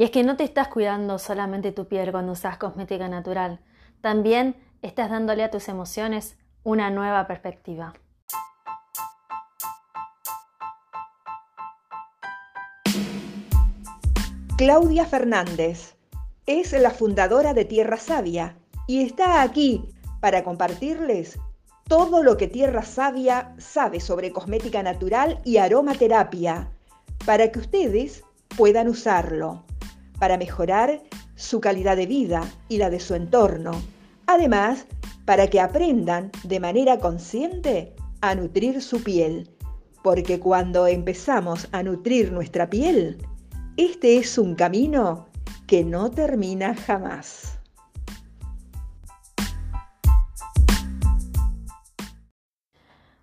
Y es que no te estás cuidando solamente tu piel cuando usas cosmética natural, también estás dándole a tus emociones una nueva perspectiva. Claudia Fernández es la fundadora de Tierra Sabia y está aquí para compartirles todo lo que Tierra Sabia sabe sobre cosmética natural y aromaterapia para que ustedes puedan usarlo para mejorar su calidad de vida y la de su entorno. Además, para que aprendan de manera consciente a nutrir su piel. Porque cuando empezamos a nutrir nuestra piel, este es un camino que no termina jamás.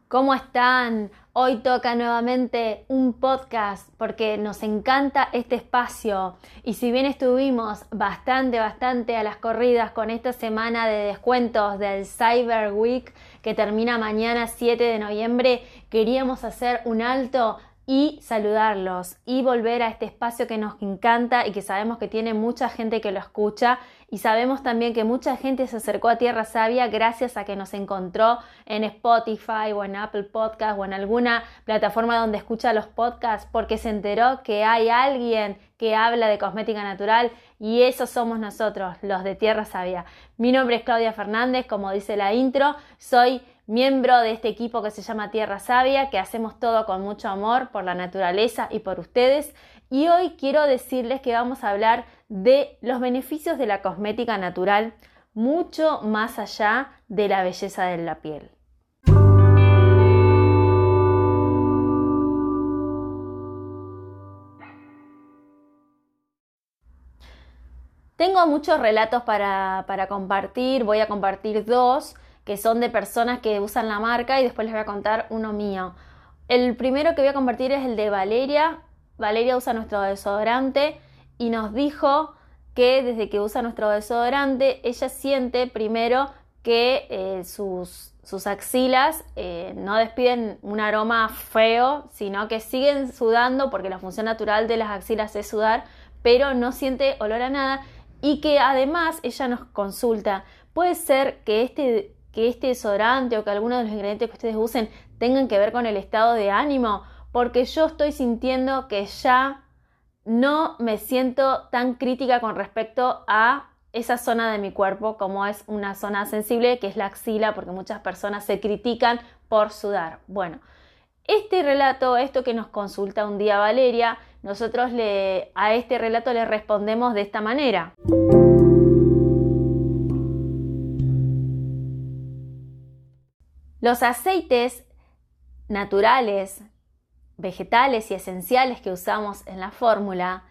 ¿Cómo están? Hoy toca nuevamente un podcast porque nos encanta este espacio. Y si bien estuvimos bastante, bastante a las corridas con esta semana de descuentos del Cyber Week que termina mañana 7 de noviembre, queríamos hacer un alto y saludarlos y volver a este espacio que nos encanta y que sabemos que tiene mucha gente que lo escucha y sabemos también que mucha gente se acercó a Tierra Sabia gracias a que nos encontró en Spotify o en Apple Podcast o en alguna plataforma donde escucha los podcasts porque se enteró que hay alguien que habla de cosmética natural y esos somos nosotros, los de Tierra Sabia. Mi nombre es Claudia Fernández, como dice la intro, soy miembro de este equipo que se llama Tierra Sabia, que hacemos todo con mucho amor por la naturaleza y por ustedes. Y hoy quiero decirles que vamos a hablar de los beneficios de la cosmética natural mucho más allá de la belleza de la piel. Tengo muchos relatos para, para compartir, voy a compartir dos que son de personas que usan la marca y después les voy a contar uno mío. El primero que voy a compartir es el de Valeria. Valeria usa nuestro desodorante y nos dijo que desde que usa nuestro desodorante ella siente primero que eh, sus, sus, axilas eh, no despiden un aroma feo, sino que siguen sudando porque la función natural de las axilas es sudar, pero no siente olor a nada y que además ella nos consulta, puede ser que este que este desodorante o que alguno de los ingredientes que ustedes usen tengan que ver con el estado de ánimo, porque yo estoy sintiendo que ya no me siento tan crítica con respecto a esa zona de mi cuerpo como es una zona sensible que es la axila, porque muchas personas se critican por sudar. Bueno, este relato, esto que nos consulta un día Valeria, nosotros le, a este relato le respondemos de esta manera. Los aceites naturales, vegetales y esenciales que usamos en la fórmula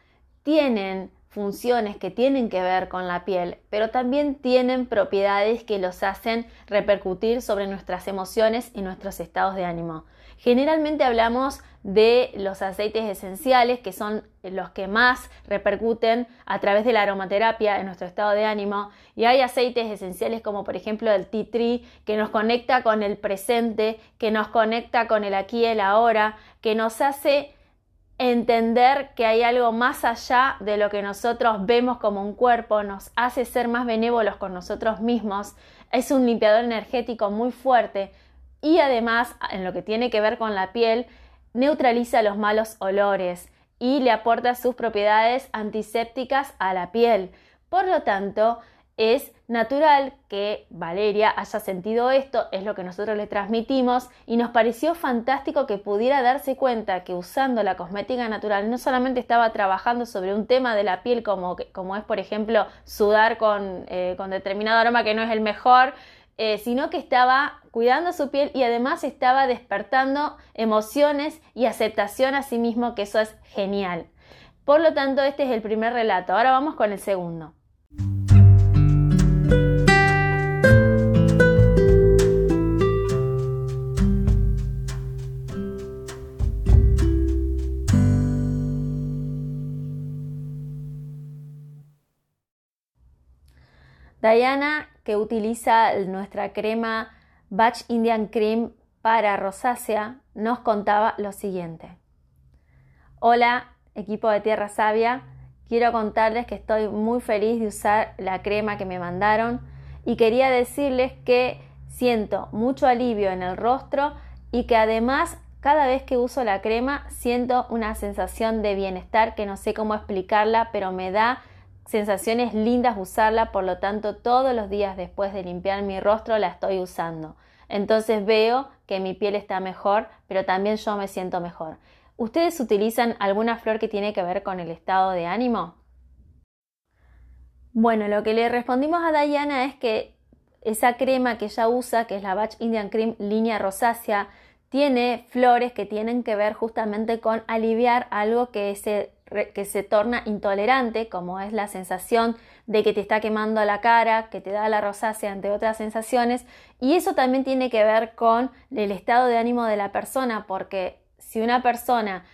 tienen funciones que tienen que ver con la piel, pero también tienen propiedades que los hacen repercutir sobre nuestras emociones y nuestros estados de ánimo. Generalmente hablamos de los aceites esenciales, que son los que más repercuten a través de la aromaterapia en nuestro estado de ánimo. Y hay aceites esenciales como por ejemplo el tea tree, que nos conecta con el presente, que nos conecta con el aquí y el ahora, que nos hace entender que hay algo más allá de lo que nosotros vemos como un cuerpo, nos hace ser más benévolos con nosotros mismos. Es un limpiador energético muy fuerte y además en lo que tiene que ver con la piel, neutraliza los malos olores y le aporta sus propiedades antisépticas a la piel. Por lo tanto, es natural que Valeria haya sentido esto, es lo que nosotros le transmitimos y nos pareció fantástico que pudiera darse cuenta que usando la cosmética natural no solamente estaba trabajando sobre un tema de la piel como, como es por ejemplo sudar con, eh, con determinado aroma que no es el mejor, eh, sino que estaba cuidando su piel y además estaba despertando emociones y aceptación a sí mismo, que eso es genial. Por lo tanto, este es el primer relato. Ahora vamos con el segundo. Diana que utiliza nuestra crema Batch Indian Cream para rosácea, nos contaba lo siguiente. Hola, equipo de Tierra Sabia. quiero contarles que estoy muy feliz de usar la crema que me mandaron y quería decirles que siento mucho alivio en el rostro y que además cada vez que uso la crema siento una sensación de bienestar que no sé cómo explicarla, pero me da sensaciones lindas usarla, por lo tanto todos los días después de limpiar mi rostro la estoy usando. Entonces veo que mi piel está mejor, pero también yo me siento mejor. ¿Ustedes utilizan alguna flor que tiene que ver con el estado de ánimo? Bueno, lo que le respondimos a Diana es que esa crema que ella usa, que es la Batch Indian Cream línea rosácea, tiene flores que tienen que ver justamente con aliviar algo que se, que se torna intolerante, como es la sensación de que te está quemando la cara, que te da la rosácea, entre otras sensaciones. Y eso también tiene que ver con el estado de ánimo de la persona, porque si una persona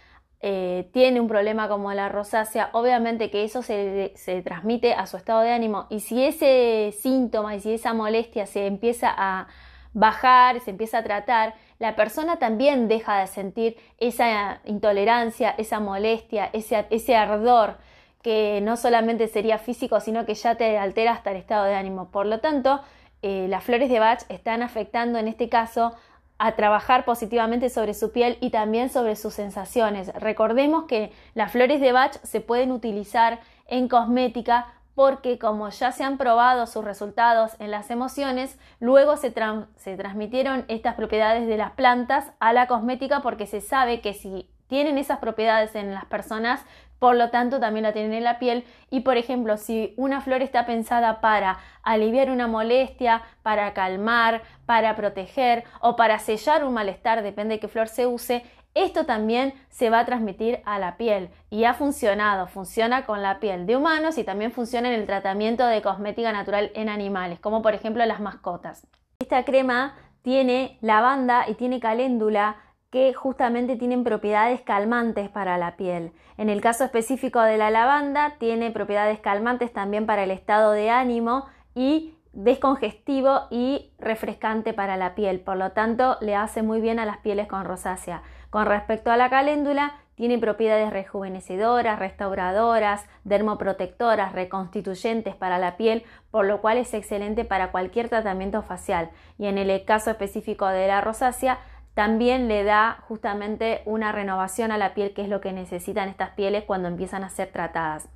eh, tiene un problema como la rosácea, obviamente que eso se, se, transmite a su estado de ánimo y si ese síntoma y si esa molestia se empieza a bajar, se empieza a tratar, la persona también deja de sentir esa intolerancia, esa molestia, ese, ese ardor que no solamente sería físico, sino que ya te altera hasta el estado de ánimo. Por lo tanto, eh, las flores de Bach están afectando en este caso a trabajar positivamente sobre su piel y también sobre sus sensaciones. Recordemos que las flores de Bach se pueden utilizar en cosmética porque como ya se han probado sus resultados en las emociones, luego se, transmitieron estas propiedades de las plantas a la cosmética porque se sabe que si tienen esas propiedades en las personas, por lo tanto también la tienen en la piel. Y por ejemplo si una flor está pensada para aliviar una molestia, para calmar, para proteger o para sellar un malestar, depende de qué flor se use, esto también se va a transmitir a la piel y ha funcionado, funciona con la piel de humanos y también funciona en el tratamiento de cosmética natural en animales, como por ejemplo las mascotas. Esta crema tiene lavanda y tiene caléndula que justamente tienen propiedades calmantes para la piel. En el caso específico de la lavanda, tiene propiedades calmantes también para el estado de ánimo y descongestivo y refrescante para la piel, por lo tanto le hace muy bien a las pieles con rosácea. Con respecto a la caléndula, tiene propiedades rejuvenecedoras, restauradoras, dermoprotectoras, reconstituyentes para la piel, por lo cual es excelente para cualquier tratamiento facial. Y en el caso específico de la rosácea, también le da justamente una renovación a la piel, que es lo que necesitan estas pieles cuando empiezan a ser tratadas.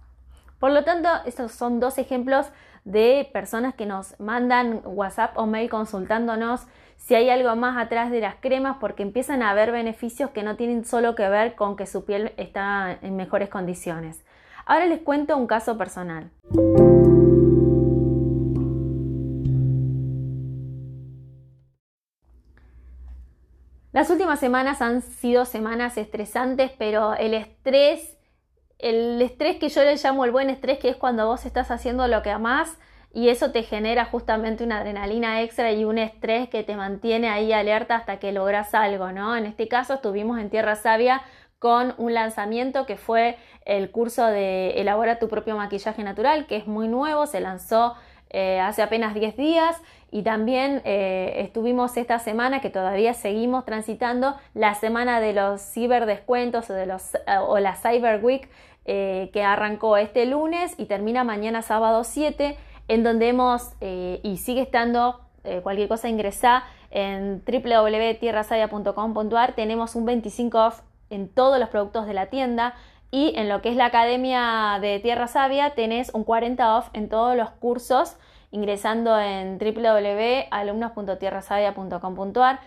Por lo tanto, estos son dos ejemplos de personas que nos mandan WhatsApp o mail consultándonos si hay algo más atrás de las cremas porque empiezan a haber beneficios que no tienen solo que ver con que su piel está en mejores condiciones. Ahora les cuento un caso personal. Las últimas semanas han sido semanas estresantes, pero el estrés, el estrés que yo le llamo el buen estrés, que es cuando vos estás haciendo lo que amás y eso te genera justamente una adrenalina extra y un estrés que te mantiene ahí alerta hasta que logras algo, ¿no? En este caso estuvimos en Tierra Sabia con un lanzamiento que fue el curso de Elabora tu propio maquillaje natural, que es muy nuevo, se lanzó eh, hace apenas 10 días y también eh, estuvimos esta semana que todavía seguimos transitando la semana de los ciberdescuentos o, de los, eh, o la Cyber Week que arrancó este lunes y termina mañana sábado 7 en donde hemos y sigue estando cualquier cosa ingresá en www.tierrasaya.com.ar tenemos un 25 off en todos los productos de la tienda y en lo que es la Academia de Tierra Sabia tenés un 40 off en todos los cursos ingresando en www.alumnos.tierrasavia.com.ar.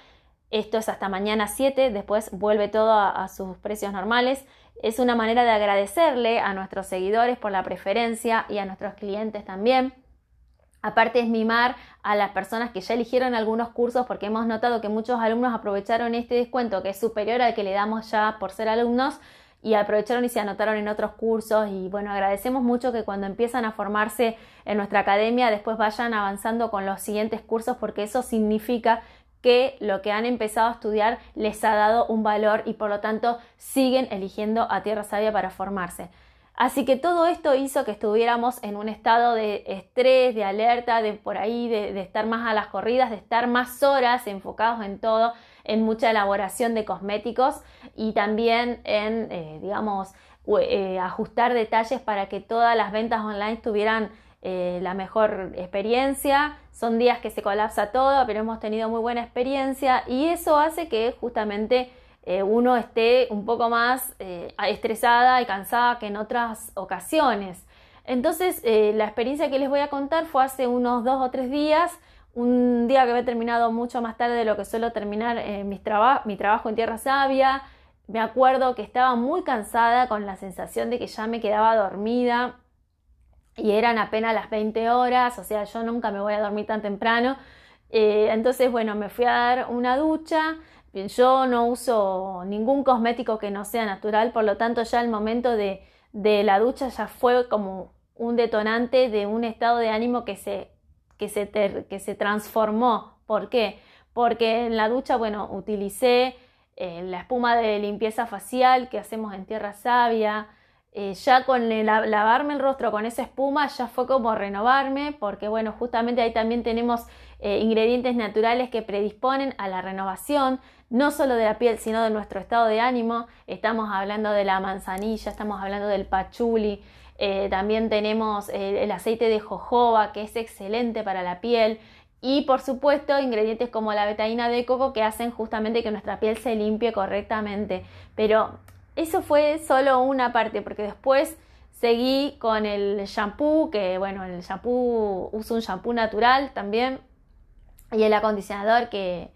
Esto es hasta mañana 7, después vuelve todo a, sus precios normales. Es una manera de agradecerle a nuestros seguidores por la preferencia y a nuestros clientes también. Aparte es mimar a las personas que ya eligieron algunos cursos porque hemos notado que muchos alumnos aprovecharon este descuento que es superior al que le damos ya por ser alumnos y aprovecharon y se anotaron en otros cursos y bueno, agradecemos mucho que cuando empiezan a formarse en nuestra academia después vayan avanzando con los siguientes cursos porque eso significa que lo que han empezado a estudiar les ha dado un valor y por lo tanto siguen eligiendo a Tierra Sabia para formarse. Así que todo esto hizo que estuviéramos en un estado de estrés, de alerta, de por ahí, de, estar más a las corridas, de estar más horas enfocados en todo en mucha elaboración de cosméticos y también en, eh, digamos, eh, ajustar detalles para que todas las ventas online tuvieran eh, la mejor experiencia. Son días que se colapsa todo, pero hemos tenido muy buena experiencia y eso hace que justamente eh, uno esté un poco más estresada y cansada que en otras ocasiones. Entonces, la experiencia que les voy a contar fue hace unos dos o tres días un día que había terminado mucho más tarde de lo que suelo terminar mi trabajo en Tierra Sabia, me acuerdo que estaba muy cansada con la sensación de que ya me quedaba dormida y eran apenas las 20 horas, o sea, yo nunca me voy a dormir tan temprano. Eh, entonces, bueno, me fui a dar una ducha. Yo no uso ningún cosmético que no sea natural, por lo tanto ya el momento de, la ducha ya fue como un detonante de un estado de ánimo que se, que se, que se transformó. ¿Por qué? Porque en la ducha, bueno, utilicé eh, la espuma de limpieza facial que hacemos en Tierra Sabia. Eh, ya con el, lavarme el rostro con esa espuma ya fue como renovarme, porque bueno, justamente ahí también tenemos eh, ingredientes naturales que predisponen a la renovación, no solo de la piel, sino de nuestro estado de ánimo. Estamos hablando de la manzanilla, estamos hablando del pachuli, también tenemos el aceite de jojoba, que es excelente para la piel. Y por supuesto, ingredientes como la betaína de coco que hacen justamente que nuestra piel se limpie correctamente. Pero eso fue solo una parte, porque después seguí con el shampoo, que bueno, el shampoo uso un shampoo natural también. Y el acondicionador que,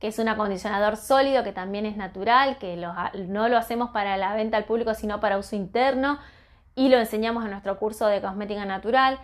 es un acondicionador sólido que también es natural, que no lo hacemos para la venta al público, sino para uso interno. Y lo enseñamos en nuestro curso de cosmética natural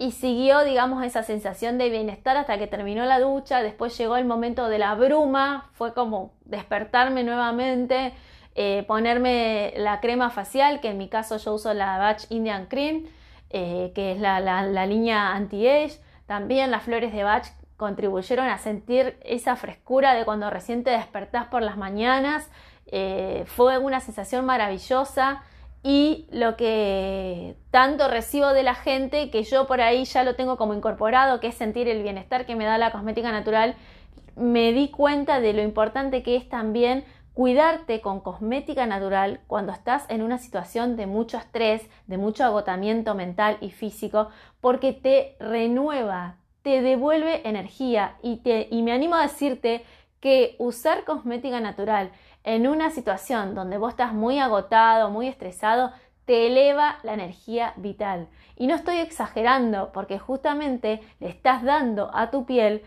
y siguió, digamos, esa sensación de bienestar hasta que terminó la ducha, después llegó el momento de la bruma, fue como despertarme nuevamente, eh, ponerme la crema facial, que en mi caso yo uso la Batch Indian Cream, eh, que es la, línea anti-age, también las flores de Batch contribuyeron a sentir esa frescura de cuando recién te despertás por las mañanas, eh, fue una sensación maravillosa, y lo que tanto recibo de la gente que yo por ahí ya lo tengo como incorporado, que es sentir el bienestar que me da la cosmética natural, me di cuenta de lo importante que es también cuidarte con cosmética natural cuando estás en una situación de mucho estrés, de mucho agotamiento mental y físico, porque te renueva, te devuelve energía y, te, y me animo a decirte que usar cosmética natural en una situación donde vos estás muy agotado, muy estresado, te eleva la energía vital. Y no estoy exagerando porque justamente le estás dando a tu piel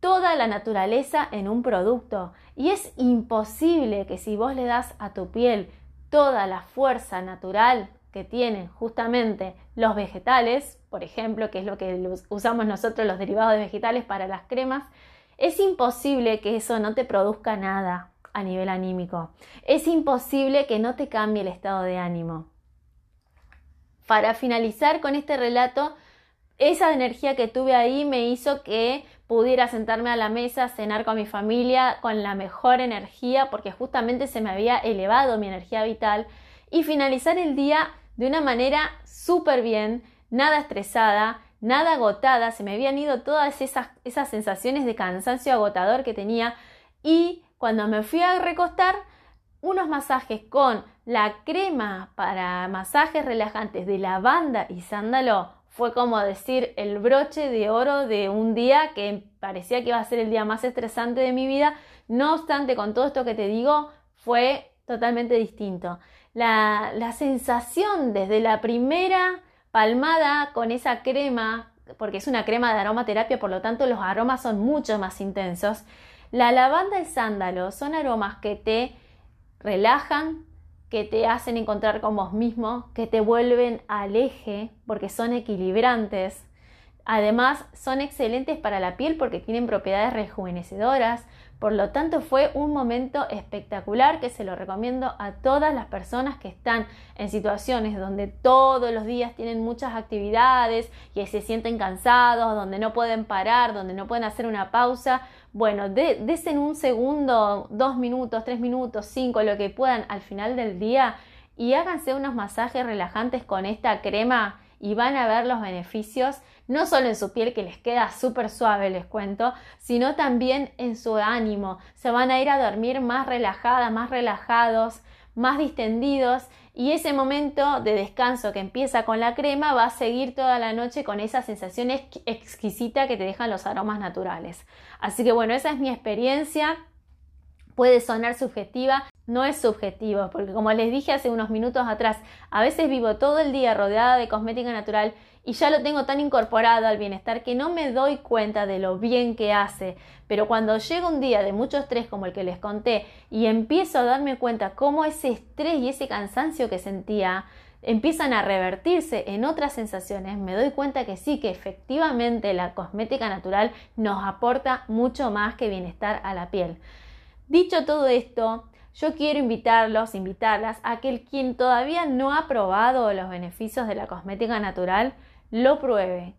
toda la naturaleza en un producto. Y es imposible que si vos le das a tu piel toda la fuerza natural que tienen justamente los vegetales, por ejemplo, que es lo que usamos nosotros los derivados de vegetales para las cremas, es imposible que eso no te produzca nada a nivel anímico. Es imposible que no te cambie el estado de ánimo. Para finalizar con este relato, esa energía que tuve ahí me hizo que pudiera sentarme a la mesa, cenar con mi familia con la mejor energía, porque justamente se me había elevado mi energía vital, y finalizar el día de una manera súper bien, nada estresada, nada agotada, se me habían ido todas esas, esas sensaciones de cansancio agotador que tenía y cuando me fui a recostar, unos masajes con la crema para masajes relajantes de lavanda y sándalo fue como decir el broche de oro de un día que parecía que iba a ser el día más estresante de mi vida. No obstante, con todo esto que te digo, fue totalmente distinto. La, la sensación desde la primera palmada con esa crema, porque es una crema de aromaterapia, por lo tanto los aromas son mucho más intensos, la lavanda y sándalo son aromas que te relajan, que te hacen encontrar con vos mismo, que te vuelven al eje porque son equilibrantes. Además, son excelentes para la piel porque tienen propiedades rejuvenecedoras, por lo tanto, fue un momento espectacular que se lo recomiendo a todas las personas que están en situaciones donde todos los días tienen muchas actividades y se sienten cansados, donde no pueden parar, donde no pueden hacer una pausa. Bueno, desen un segundo, dos minutos, tres minutos, cinco, lo que puedan al final del día y háganse unos masajes relajantes con esta crema y van a ver los beneficios no solo en su piel que les queda súper suave, les cuento, sino también en su ánimo. Se van a ir a dormir más relajadas, más relajados, más distendidos y ese momento de descanso que empieza con la crema va a seguir toda la noche con esa sensación exquisita que te dejan los aromas naturales. Así que bueno, esa es mi experiencia. Puede sonar subjetiva, no es subjetivo, porque como les dije hace unos minutos atrás, a veces vivo todo el día rodeada de cosmética natural y ya lo tengo tan incorporado al bienestar que no me doy cuenta de lo bien que hace. Pero cuando llega un día de mucho estrés como el que les conté y empiezo a darme cuenta cómo ese estrés y ese cansancio que sentía empiezan a revertirse en otras sensaciones, me doy cuenta que sí, que efectivamente la cosmética natural nos aporta mucho más que bienestar a la piel. Dicho todo esto, yo quiero invitarlos, invitarlas a que quien todavía no ha probado los beneficios de la cosmética natural, lo pruebe.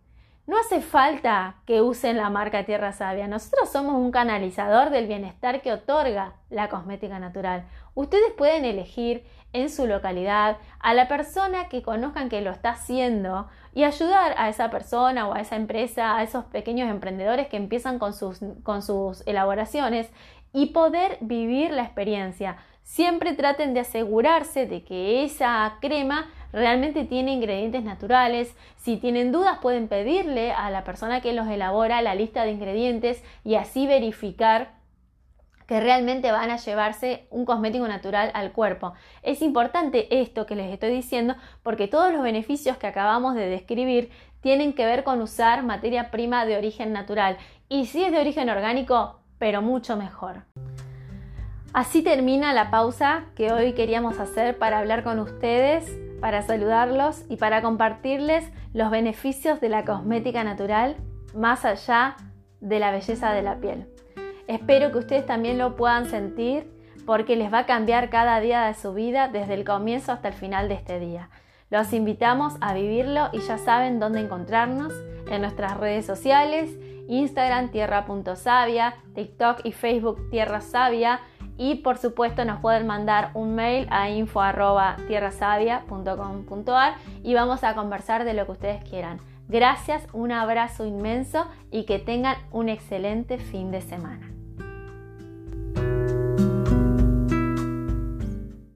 No hace falta que usen la marca Tierra Sabia. Nosotros somos un canalizador del bienestar que otorga la cosmética natural. Ustedes pueden elegir en su localidad a la persona que conozcan que lo está haciendo y ayudar a esa persona o a esa empresa, a esos pequeños emprendedores que empiezan con sus, con sus elaboraciones y poder vivir la experiencia. Siempre traten de asegurarse de que esa crema realmente tiene ingredientes naturales. Si tienen dudas pueden pedirle a la persona que los elabora la lista de ingredientes y así verificar que realmente van a llevarse un cosmético natural al cuerpo. Es importante esto que les estoy diciendo porque todos los beneficios que acabamos de describir tienen que ver con usar materia prima de origen natural y si es de origen orgánico, pero mucho mejor. Así termina la pausa que hoy queríamos hacer para hablar con ustedes, para saludarlos y para compartirles los beneficios de la cosmética natural más allá de la belleza de la piel. Espero que ustedes también lo puedan sentir porque les va a cambiar cada día de su vida desde el comienzo hasta el final de este día. Los invitamos a vivirlo y ya saben dónde encontrarnos en nuestras redes sociales, Instagram tierra.savia, TikTok y Facebook Tierra Sabia y por supuesto nos pueden mandar un mail a info.tierrasavia.com.ar y vamos a conversar de lo que ustedes quieran. Gracias, un abrazo inmenso y que tengan un excelente fin de semana.